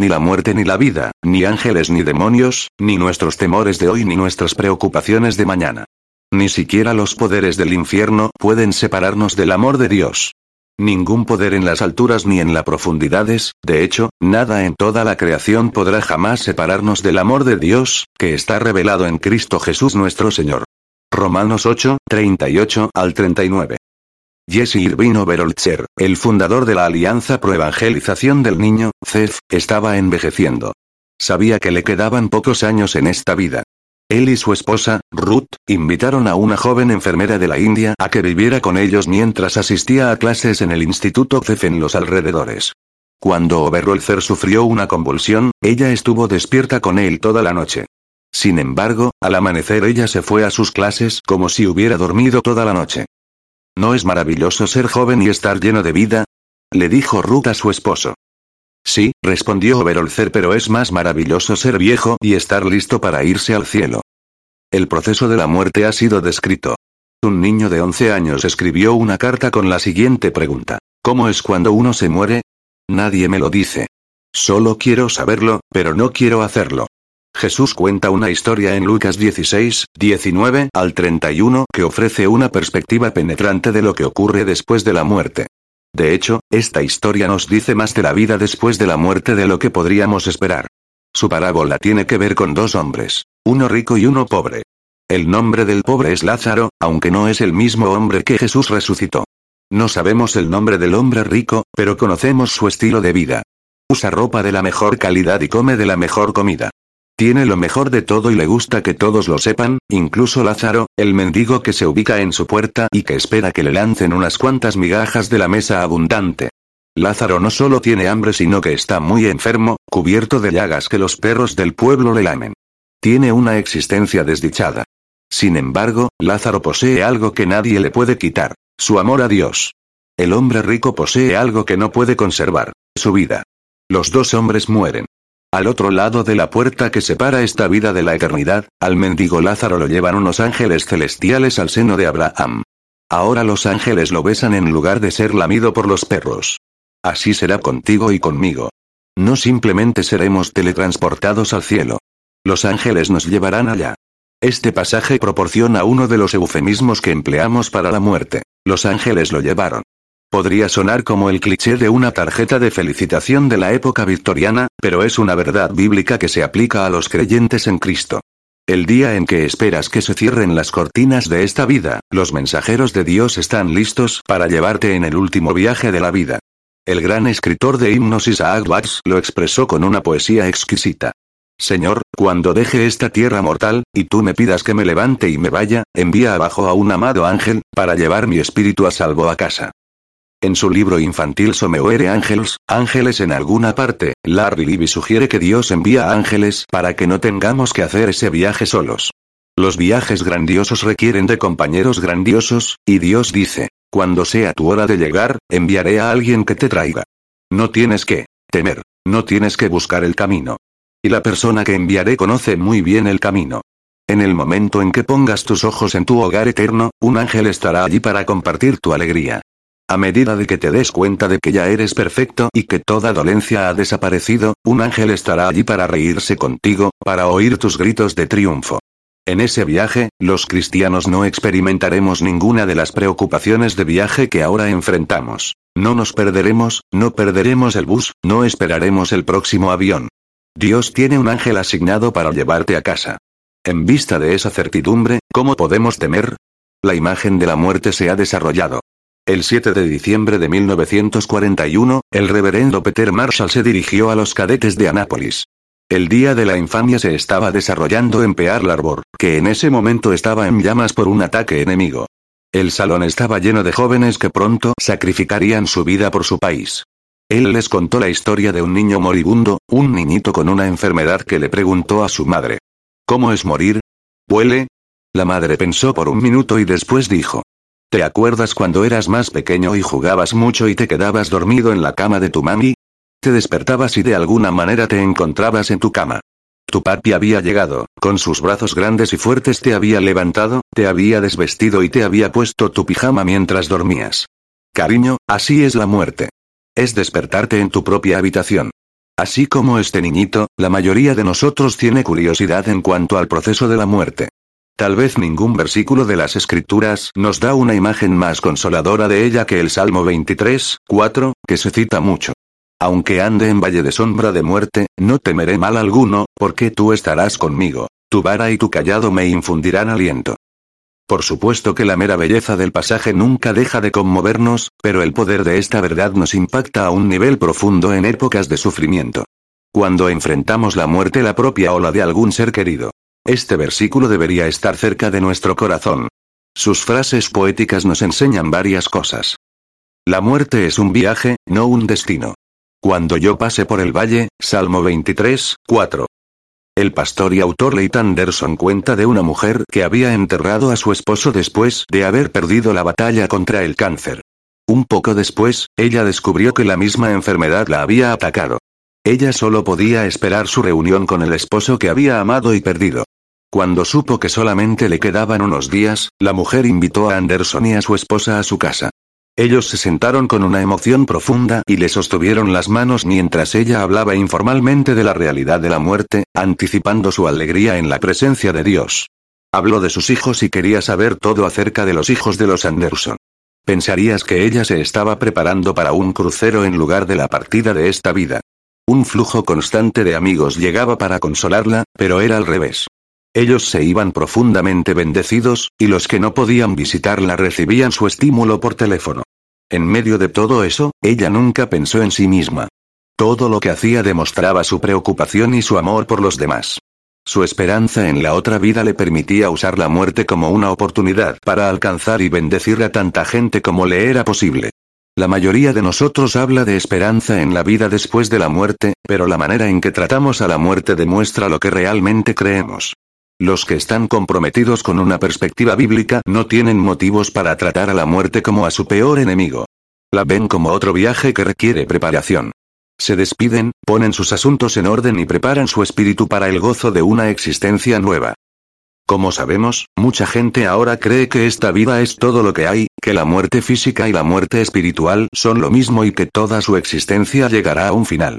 Ni la muerte ni la vida, ni ángeles ni demonios, ni nuestros temores de hoy ni nuestras preocupaciones de mañana. Ni siquiera los poderes del infierno pueden separarnos del amor de Dios. Ningún poder en las alturas ni en las profundidades, de hecho, nada en toda la creación podrá jamás separarnos del amor de Dios, que está revelado en Cristo Jesús nuestro Señor. Romanos 8, 38 al 39. Jesse Irving Overholzer, el fundador de la Alianza Pro Evangelización del Niño, CEF, estaba envejeciendo. Sabía que le quedaban pocos años en esta vida. Él y su esposa, Ruth, invitaron a una joven enfermera de la India a que viviera con ellos mientras asistía a clases en el Instituto CEF en los alrededores. Cuando Oberholzer sufrió una convulsión, ella estuvo despierta con él toda la noche. Sin embargo, al amanecer ella se fue a sus clases como si hubiera dormido toda la noche. ¿No es maravilloso ser joven y estar lleno de vida? Le dijo Ruth a su esposo. Sí, respondió Oberholzer, pero es más maravilloso ser viejo y estar listo para irse al cielo. El proceso de la muerte ha sido descrito. Un niño de 11 años escribió una carta con la siguiente pregunta. ¿Cómo es cuando uno se muere? Nadie me lo dice. Solo quiero saberlo, pero no quiero hacerlo. Jesús cuenta una historia en Lucas 16, 19 al 31 que ofrece una perspectiva penetrante de lo que ocurre después de la muerte. De hecho, esta historia nos dice más de la vida después de la muerte de lo que podríamos esperar. Su parábola tiene que ver con dos hombres, uno rico y uno pobre. El nombre del pobre es Lázaro, aunque no es el mismo hombre que Jesús resucitó. No sabemos el nombre del hombre rico, pero conocemos su estilo de vida. Usa ropa de la mejor calidad y come de la mejor comida. Tiene lo mejor de todo y le gusta que todos lo sepan, incluso Lázaro, el mendigo que se ubica en su puerta y que espera que le lancen unas cuantas migajas de la mesa abundante. Lázaro no solo tiene hambre sino que está muy enfermo, cubierto de llagas que los perros del pueblo le lamen. Tiene una existencia desdichada. Sin embargo, Lázaro posee algo que nadie le puede quitar, su amor a Dios. El hombre rico posee algo que no puede conservar, su vida. Los dos hombres mueren. Al otro lado de la puerta que separa esta vida de la eternidad, al mendigo Lázaro lo llevan unos ángeles celestiales al seno de Abraham. Ahora los ángeles lo besan en lugar de ser lamido por los perros. Así será contigo y conmigo. No simplemente seremos teletransportados al cielo. Los ángeles nos llevarán allá. Este pasaje proporciona uno de los eufemismos que empleamos para la muerte. Los ángeles lo llevaron. Podría sonar como el cliché de una tarjeta de felicitación de la época victoriana, pero es una verdad bíblica que se aplica a los creyentes en Cristo. El día en que esperas que se cierren las cortinas de esta vida, los mensajeros de Dios están listos para llevarte en el último viaje de la vida. El gran escritor de himnos Isaac Watts lo expresó con una poesía exquisita. Señor, cuando deje esta tierra mortal, y tú me pidas que me levante y me vaya, envía abajo a un amado ángel, para llevar mi espíritu a salvo a casa. En su libro infantil Somewhere Angels, Ángeles en alguna parte, Larry Libby sugiere que Dios envía ángeles para que no tengamos que hacer ese viaje solos. Los viajes grandiosos requieren de compañeros grandiosos, y Dios dice, cuando sea tu hora de llegar, enviaré a alguien que te traiga. No tienes que temer, no tienes que buscar el camino. Y la persona que enviaré conoce muy bien el camino. En el momento en que pongas tus ojos en tu hogar eterno, un ángel estará allí para compartir tu alegría. A medida de que te des cuenta de que ya eres perfecto y que toda dolencia ha desaparecido, un ángel estará allí para reírse contigo, para oír tus gritos de triunfo. En ese viaje, los cristianos no experimentaremos ninguna de las preocupaciones de viaje que ahora enfrentamos. No nos perderemos, no perderemos el bus, no esperaremos el próximo avión. Dios tiene un ángel asignado para llevarte a casa. En vista de esa certidumbre, ¿cómo podemos temer? La imagen de la muerte se ha desarrollado. El 7 de diciembre de 1941, el reverendo Peter Marshall se dirigió a los cadetes de Anápolis. El día de la infamia se estaba desarrollando en Pearl Harbor, que en ese momento estaba en llamas por un ataque enemigo. El salón estaba lleno de jóvenes que pronto sacrificarían su vida por su país. Él les contó la historia de un niño moribundo, un niñito con una enfermedad que le preguntó a su madre. ¿Cómo es morir? ¿Huele? La madre pensó por un minuto y después dijo. ¿Te acuerdas cuando eras más pequeño y jugabas mucho y te quedabas dormido en la cama de tu mami? Te despertabas y de alguna manera te encontrabas en tu cama. Tu papi había llegado, con sus brazos grandes y fuertes te había levantado, te había desvestido y te había puesto tu pijama mientras dormías. Cariño, así es la muerte. Es despertarte en tu propia habitación. Así como este niñito, la mayoría de nosotros tiene curiosidad en cuanto al proceso de la muerte. Tal vez ningún versículo de las Escrituras nos da una imagen más consoladora de ella que el Salmo 23, 4, que se cita mucho. Aunque ande en valle de sombra de muerte, no temeré mal alguno, porque tú estarás conmigo. Tu vara y tu callado me infundirán aliento. Por supuesto que la mera belleza del pasaje nunca deja de conmovernos, pero el poder de esta verdad nos impacta a un nivel profundo en épocas de sufrimiento. Cuando enfrentamos la muerte la propia o la de algún ser querido. Este versículo debería estar cerca de nuestro corazón. Sus frases poéticas nos enseñan varias cosas. La muerte es un viaje, no un destino. Cuando yo pase por el valle, Salmo 23, 4. El pastor y autor Leighton Anderson cuenta de una mujer que había enterrado a su esposo después de haber perdido la batalla contra el cáncer. Un poco después, ella descubrió que la misma enfermedad la había atacado. Ella solo podía esperar su reunión con el esposo que había amado y perdido. Cuando supo que solamente le quedaban unos días, la mujer invitó a Anderson y a su esposa a su casa. Ellos se sentaron con una emoción profunda y le sostuvieron las manos mientras ella hablaba informalmente de la realidad de la muerte, anticipando su alegría en la presencia de Dios. Habló de sus hijos y quería saber todo acerca de los hijos de los Anderson. Pensarías que ella se estaba preparando para un crucero en lugar de la partida de esta vida. Un flujo constante de amigos llegaba para consolarla, pero era al revés. Ellos se iban profundamente bendecidos, y los que no podían visitarla recibían su estímulo por teléfono. En medio de todo eso, ella nunca pensó en sí misma. Todo lo que hacía demostraba su preocupación y su amor por los demás. Su esperanza en la otra vida le permitía usar la muerte como una oportunidad para alcanzar y bendecir a tanta gente como le era posible. La mayoría de nosotros habla de esperanza en la vida después de la muerte, pero la manera en que tratamos a la muerte demuestra lo que realmente creemos. Los que están comprometidos con una perspectiva bíblica no tienen motivos para tratar a la muerte como a su peor enemigo. La ven como otro viaje que requiere preparación. Se despiden, ponen sus asuntos en orden y preparan su espíritu para el gozo de una existencia nueva. Como sabemos, mucha gente ahora cree que esta vida es todo lo que hay, que la muerte física y la muerte espiritual son lo mismo y que toda su existencia llegará a un final.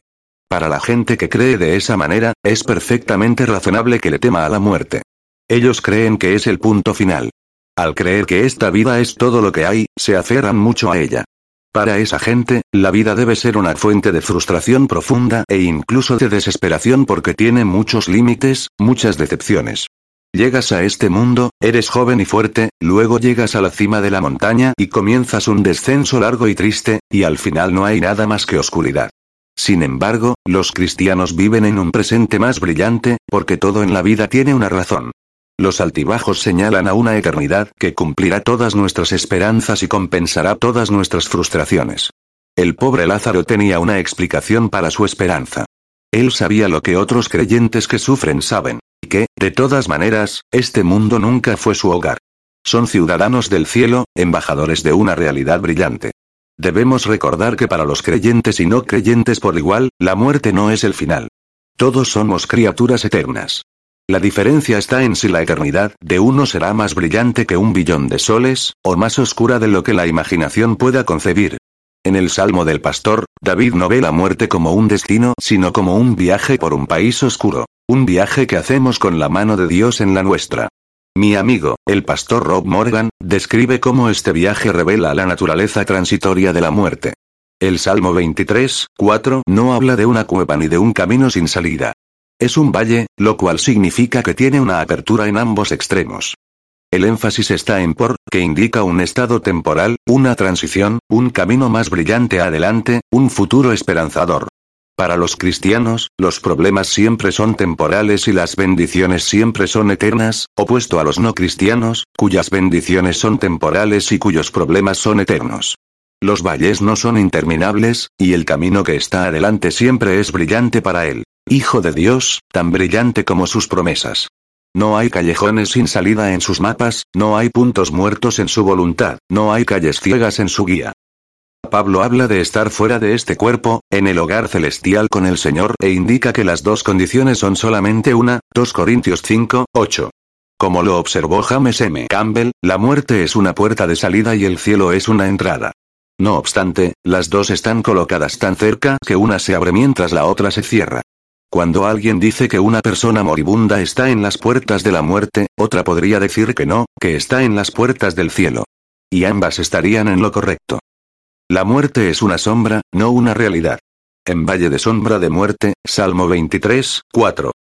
Para la gente que cree de esa manera, es perfectamente razonable que le tema a la muerte. Ellos creen que es el punto final. Al creer que esta vida es todo lo que hay, se aferran mucho a ella. Para esa gente, la vida debe ser una fuente de frustración profunda e incluso de desesperación porque tiene muchos límites, muchas decepciones. Llegas a este mundo, eres joven y fuerte, luego llegas a la cima de la montaña y comienzas un descenso largo y triste, y al final no hay nada más que oscuridad. Sin embargo, los cristianos viven en un presente más brillante, porque todo en la vida tiene una razón. Los altibajos señalan a una eternidad que cumplirá todas nuestras esperanzas y compensará todas nuestras frustraciones. El pobre Lázaro tenía una explicación para su esperanza. Él sabía lo que otros creyentes que sufren saben, y que, de todas maneras, este mundo nunca fue su hogar. Son ciudadanos del cielo, embajadores de una realidad brillante. Debemos recordar que para los creyentes y no creyentes por igual, la muerte no es el final. Todos somos criaturas eternas. La diferencia está en si la eternidad de uno será más brillante que un billón de soles, o más oscura de lo que la imaginación pueda concebir. En el Salmo del Pastor, David no ve la muerte como un destino, sino como un viaje por un país oscuro, un viaje que hacemos con la mano de Dios en la nuestra. Mi amigo, el pastor Rob Morgan, describe cómo este viaje revela la naturaleza transitoria de la muerte. El Salmo 23, 4 no habla de una cueva ni de un camino sin salida. Es un valle, lo cual significa que tiene una apertura en ambos extremos. El énfasis está en por, que indica un estado temporal, una transición, un camino más brillante adelante, un futuro esperanzador. Para los cristianos, los problemas siempre son temporales y las bendiciones siempre son eternas, opuesto a los no cristianos, cuyas bendiciones son temporales y cuyos problemas son eternos. Los valles no son interminables, y el camino que está adelante siempre es brillante para él. Hijo de Dios, tan brillante como sus promesas. No hay callejones sin salida en sus mapas, no hay puntos muertos en su voluntad, no hay calles ciegas en su guía. Pablo habla de estar fuera de este cuerpo, en el hogar celestial con el Señor e indica que las dos condiciones son solamente una, 2 Corintios 5, 8. Como lo observó James M. Campbell, la muerte es una puerta de salida y el cielo es una entrada. No obstante, las dos están colocadas tan cerca que una se abre mientras la otra se cierra. Cuando alguien dice que una persona moribunda está en las puertas de la muerte, otra podría decir que no, que está en las puertas del cielo. Y ambas estarían en lo correcto. La muerte es una sombra, no una realidad. En Valle de Sombra de Muerte, Salmo 23, 4.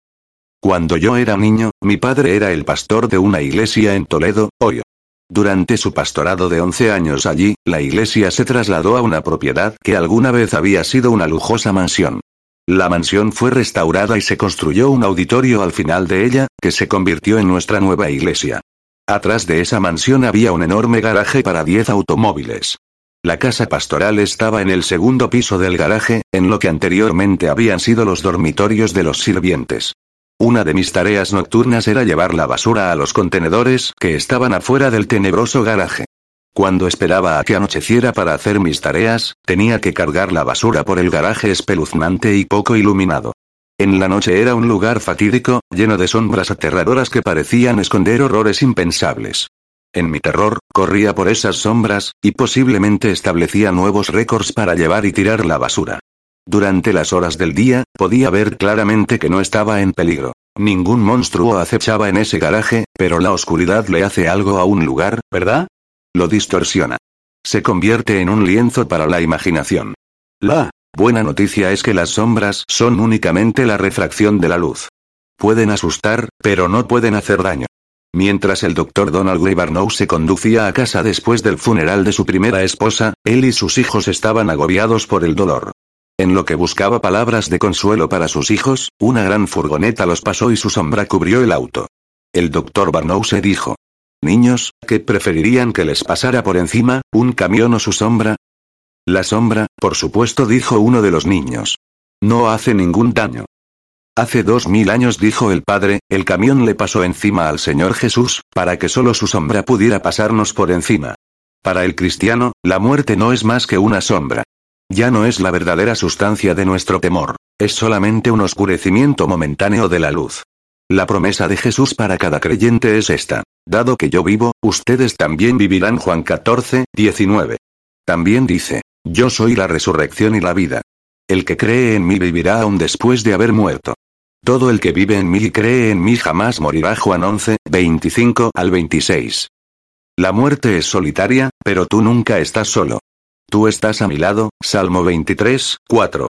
Cuando yo era niño, mi padre era el pastor de una iglesia en Toledo, Ohio. Durante su pastorado de 11 años allí, la iglesia se trasladó a una propiedad que alguna vez había sido una lujosa mansión. La mansión fue restaurada y se construyó un auditorio al final de ella, que se convirtió en nuestra nueva iglesia. Atrás de esa mansión había un enorme garaje para 10 automóviles. La casa pastoral estaba en el segundo piso del garaje, en lo que anteriormente habían sido los dormitorios de los sirvientes. Una de mis tareas nocturnas era llevar la basura a los contenedores que estaban afuera del tenebroso garaje. Cuando esperaba a que anocheciera para hacer mis tareas, tenía que cargar la basura por el garaje espeluznante y poco iluminado. En la noche era un lugar fatídico, lleno de sombras aterradoras que parecían esconder horrores impensables. En mi terror, corría por esas sombras, y posiblemente establecía nuevos récords para llevar y tirar la basura. Durante las horas del día, podía ver claramente que no estaba en peligro. Ningún monstruo acechaba en ese garaje, pero la oscuridad le hace algo a un lugar, ¿verdad? Lo distorsiona. Se convierte en un lienzo para la imaginación. La buena noticia es que las sombras son únicamente la refracción de la luz. Pueden asustar, pero no pueden hacer daño. Mientras el doctor Donald Lee Barnow se conducía a casa después del funeral de su primera esposa, él y sus hijos estaban agobiados por el dolor. En lo que buscaba palabras de consuelo para sus hijos, una gran furgoneta los pasó y su sombra cubrió el auto. El doctor Barnow se dijo. Niños, ¿qué preferirían que les pasara por encima, un camión o su sombra? La sombra, por supuesto, dijo uno de los niños. No hace ningún daño. Hace dos mil años dijo el padre, el camión le pasó encima al Señor Jesús, para que solo su sombra pudiera pasarnos por encima. Para el cristiano, la muerte no es más que una sombra. Ya no es la verdadera sustancia de nuestro temor. Es solamente un oscurecimiento momentáneo de la luz. La promesa de Jesús para cada creyente es esta. Dado que yo vivo, ustedes también vivirán Juan 14, 19. También dice, yo soy la resurrección y la vida. El que cree en mí vivirá aún después de haber muerto. Todo el que vive en mí y cree en mí jamás morirá Juan 11, 25 al 26. La muerte es solitaria, pero tú nunca estás solo. Tú estás a mi lado, Salmo 23, 4.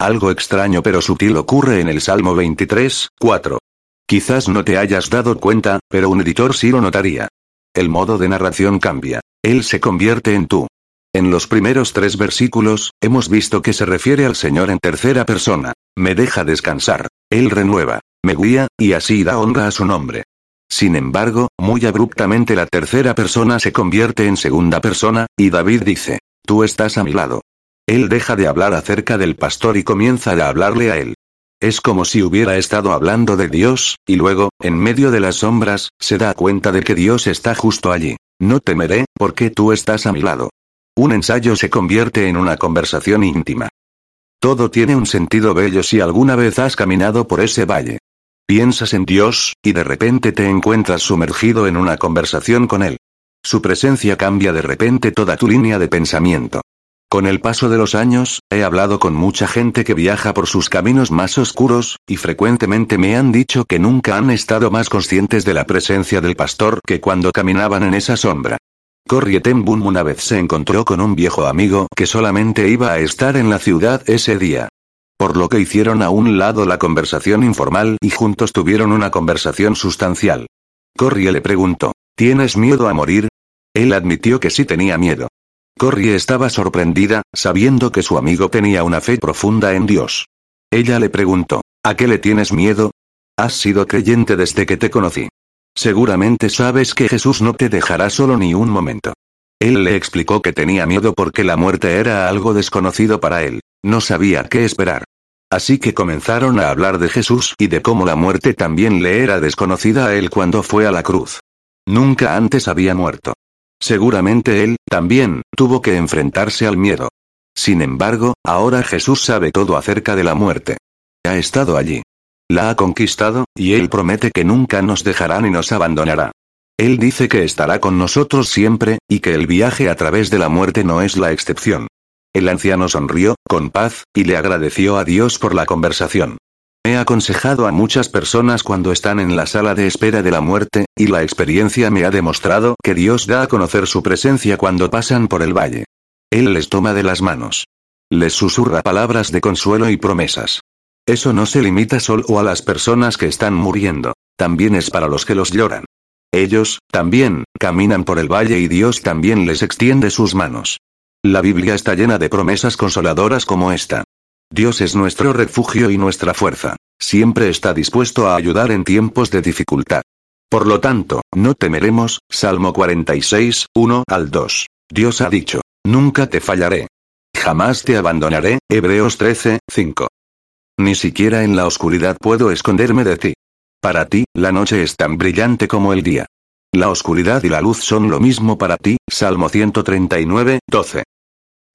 Algo extraño pero sutil ocurre en el Salmo 23, 4. Quizás no te hayas dado cuenta, pero un editor sí lo notaría. El modo de narración cambia. Él se convierte en tú. En los primeros tres versículos, hemos visto que se refiere al Señor en tercera persona. Me deja descansar. Él renueva, me guía, y así da honra a su nombre. Sin embargo, muy abruptamente la tercera persona se convierte en segunda persona, y David dice, Tú estás a mi lado. Él deja de hablar acerca del pastor y comienza a hablarle a él. Es como si hubiera estado hablando de Dios, y luego, en medio de las sombras, se da cuenta de que Dios está justo allí. No temeré, porque tú estás a mi lado. Un ensayo se convierte en una conversación íntima. Todo tiene un sentido bello si alguna vez has caminado por ese valle. Piensas en Dios, y de repente te encuentras sumergido en una conversación con Él. Su presencia cambia de repente toda tu línea de pensamiento. Con el paso de los años, he hablado con mucha gente que viaja por sus caminos más oscuros, y frecuentemente me han dicho que nunca han estado más conscientes de la presencia del pastor que cuando caminaban en esa sombra. Corrie ten Boom una vez se encontró con un viejo amigo que solamente iba a estar en la ciudad ese día. Por lo que hicieron a un lado la conversación informal y juntos tuvieron una conversación sustancial. Corrie le preguntó, ¿tienes miedo a morir? Él admitió que sí tenía miedo. Corrie estaba sorprendida, sabiendo que su amigo tenía una fe profunda en Dios. Ella le preguntó, ¿a qué le tienes miedo? Has sido creyente desde que te conocí. Seguramente sabes que Jesús no te dejará solo ni un momento. Él le explicó que tenía miedo porque la muerte era algo desconocido para él, no sabía qué esperar. Así que comenzaron a hablar de Jesús y de cómo la muerte también le era desconocida a él cuando fue a la cruz. Nunca antes había muerto. Seguramente él, también, tuvo que enfrentarse al miedo. Sin embargo, ahora Jesús sabe todo acerca de la muerte. Ha estado allí. La ha conquistado, y él promete que nunca nos dejará ni nos abandonará. Él dice que estará con nosotros siempre, y que el viaje a través de la muerte no es la excepción. El anciano sonrió, con paz, y le agradeció a Dios por la conversación. He aconsejado a muchas personas cuando están en la sala de espera de la muerte, y la experiencia me ha demostrado que Dios da a conocer su presencia cuando pasan por el valle. Él les toma de las manos. Les susurra palabras de consuelo y promesas. Eso no se limita solo a las personas que están muriendo, también es para los que los lloran. Ellos, también, caminan por el valle y Dios también les extiende sus manos. La Biblia está llena de promesas consoladoras como esta. Dios es nuestro refugio y nuestra fuerza. Siempre está dispuesto a ayudar en tiempos de dificultad. Por lo tanto, no temeremos, Salmo 46, 1 al 2. Dios ha dicho, nunca te fallaré. Jamás te abandonaré, Hebreos 13, 5. Ni siquiera en la oscuridad puedo esconderme de ti. Para ti, la noche es tan brillante como el día. La oscuridad y la luz son lo mismo para ti, Salmo 139, 12.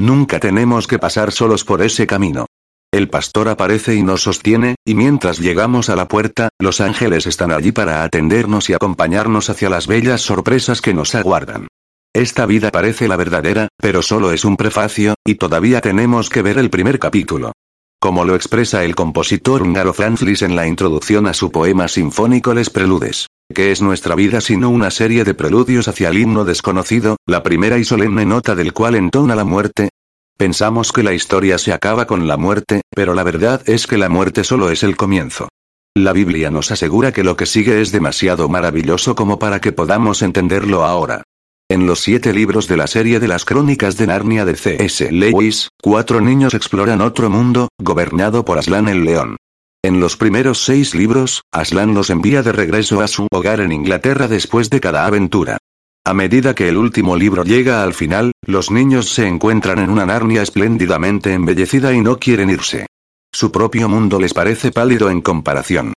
Nunca tenemos que pasar solos por ese camino. El pastor aparece y nos sostiene, y mientras llegamos a la puerta, los ángeles están allí para atendernos y acompañarnos hacia las bellas sorpresas que nos aguardan. Esta vida parece la verdadera, pero solo es un prefacio, y todavía tenemos que ver el primer capítulo. Como lo expresa el compositor húngaro Franz en la introducción a su poema sinfónico Les Preludes. ¿Qué es nuestra vida sino una serie de preludios hacia el himno desconocido, la primera y solemne nota del cual entona la muerte, Pensamos que la historia se acaba con la muerte, pero la verdad es que la muerte solo es el comienzo. La Biblia nos asegura que lo que sigue es demasiado maravilloso como para que podamos entenderlo ahora. En los siete libros de la serie de las crónicas de Narnia de C.S. Lewis, cuatro niños exploran otro mundo, gobernado por Aslan el león. En los primeros seis libros, Aslan los envía de regreso a su hogar en Inglaterra después de cada aventura. A medida que el último libro llega al final, los niños se encuentran en una Narnia espléndidamente embellecida y no quieren irse. Su propio mundo les parece pálido en comparación.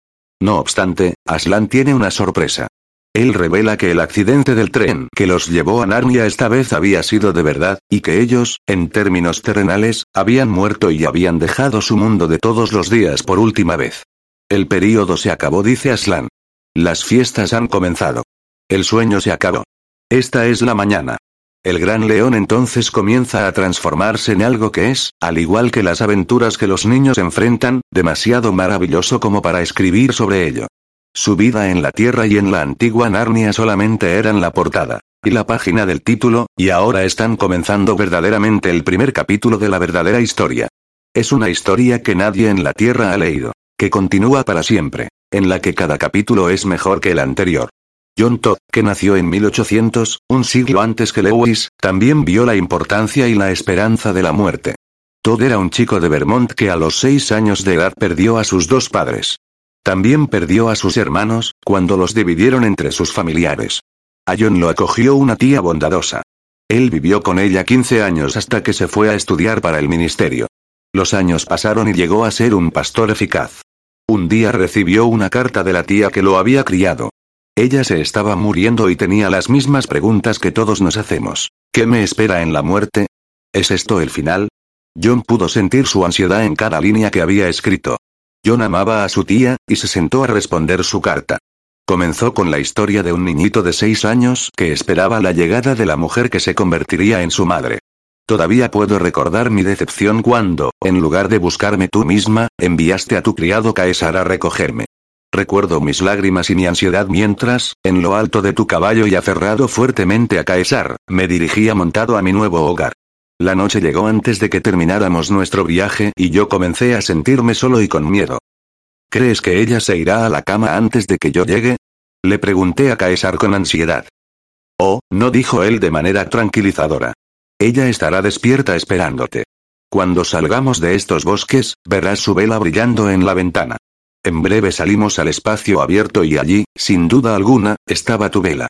No obstante, Aslan tiene una sorpresa. Él revela que el accidente del tren que los llevó a Narnia esta vez había sido de verdad, y que ellos, en términos terrenales, habían muerto y habían dejado su mundo de todos los días por última vez. El período se acabó, dice Aslan. Las fiestas han comenzado. El sueño se acabó. Esta es la mañana. El gran león entonces comienza a transformarse en algo que es, al igual que las aventuras que los niños enfrentan, demasiado maravilloso como para escribir sobre ello. Su vida en la Tierra y en la antigua Narnia solamente eran la portada y la página del título, y ahora están comenzando verdaderamente el primer capítulo de la verdadera historia. Es una historia que nadie en la Tierra ha leído, que continúa para siempre, en la que cada capítulo es mejor que el anterior. John Todd, que nació en 1800, un siglo antes que Lewis, también vio la importancia y la esperanza de la muerte. Todd era un chico de Vermont que a los seis años de edad perdió a sus dos padres. También perdió a sus hermanos, cuando los dividieron entre sus familiares. A John lo acogió una tía bondadosa. Él vivió con ella 15 años hasta que se fue a estudiar para el ministerio. Los años pasaron y llegó a ser un pastor eficaz. Un día recibió una carta de la tía que lo había criado. Ella se estaba muriendo y tenía las mismas preguntas que todos nos hacemos. ¿Qué me espera en la muerte? ¿Es esto el final? John pudo sentir su ansiedad en cada línea que había escrito. John amaba a su tía, y se sentó a responder su carta. Comenzó con la historia de un niñito de seis años que esperaba la llegada de la mujer que se convertiría en su madre. Todavía puedo recordar mi decepción cuando, en lugar de buscarme tú misma, enviaste a tu criado Caesar a recogerme. Recuerdo mis lágrimas y mi ansiedad mientras, en lo alto de tu caballo y aferrado fuertemente a Caesar, me dirigía montado a mi nuevo hogar. La noche llegó antes de que termináramos nuestro viaje y yo comencé a sentirme solo y con miedo. ¿Crees que ella se irá a la cama antes de que yo llegue? Le pregunté a Caesar con ansiedad. Oh, no dijo él de manera tranquilizadora. Ella estará despierta esperándote. Cuando salgamos de estos bosques, verás su vela brillando en la ventana. En breve salimos al espacio abierto y allí, sin duda alguna, estaba tu vela.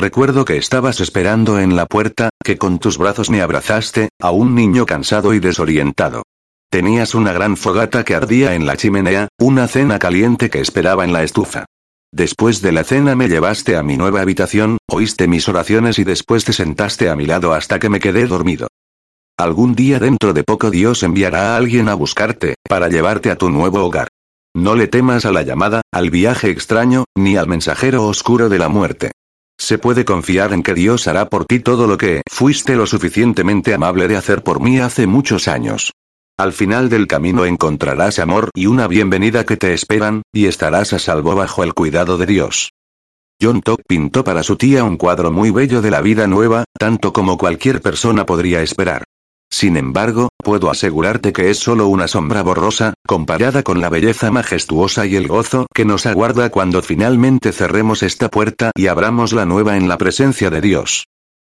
Recuerdo que estabas esperando en la puerta, que con tus brazos me abrazaste, a un niño cansado y desorientado. Tenías una gran fogata que ardía en la chimenea, una cena caliente que esperaba en la estufa. Después de la cena me llevaste a mi nueva habitación, oíste mis oraciones y después te sentaste a mi lado hasta que me quedé dormido. Algún día dentro de poco Dios enviará a alguien a buscarte, para llevarte a tu nuevo hogar. No le temas a la llamada, al viaje extraño, ni al mensajero oscuro de la muerte. Se puede confiar en que Dios hará por ti todo lo que fuiste lo suficientemente amable de hacer por mí hace muchos años. Al final del camino encontrarás amor y una bienvenida que te esperan, y estarás a salvo bajo el cuidado de Dios. John Top pintó para su tía un cuadro muy bello de la vida nueva, tanto como cualquier persona podría esperar. Sin embargo, puedo asegurarte que es solo una sombra borrosa, comparada con la belleza majestuosa y el gozo que nos aguarda cuando finalmente cerremos esta puerta y abramos la nueva en la presencia de Dios.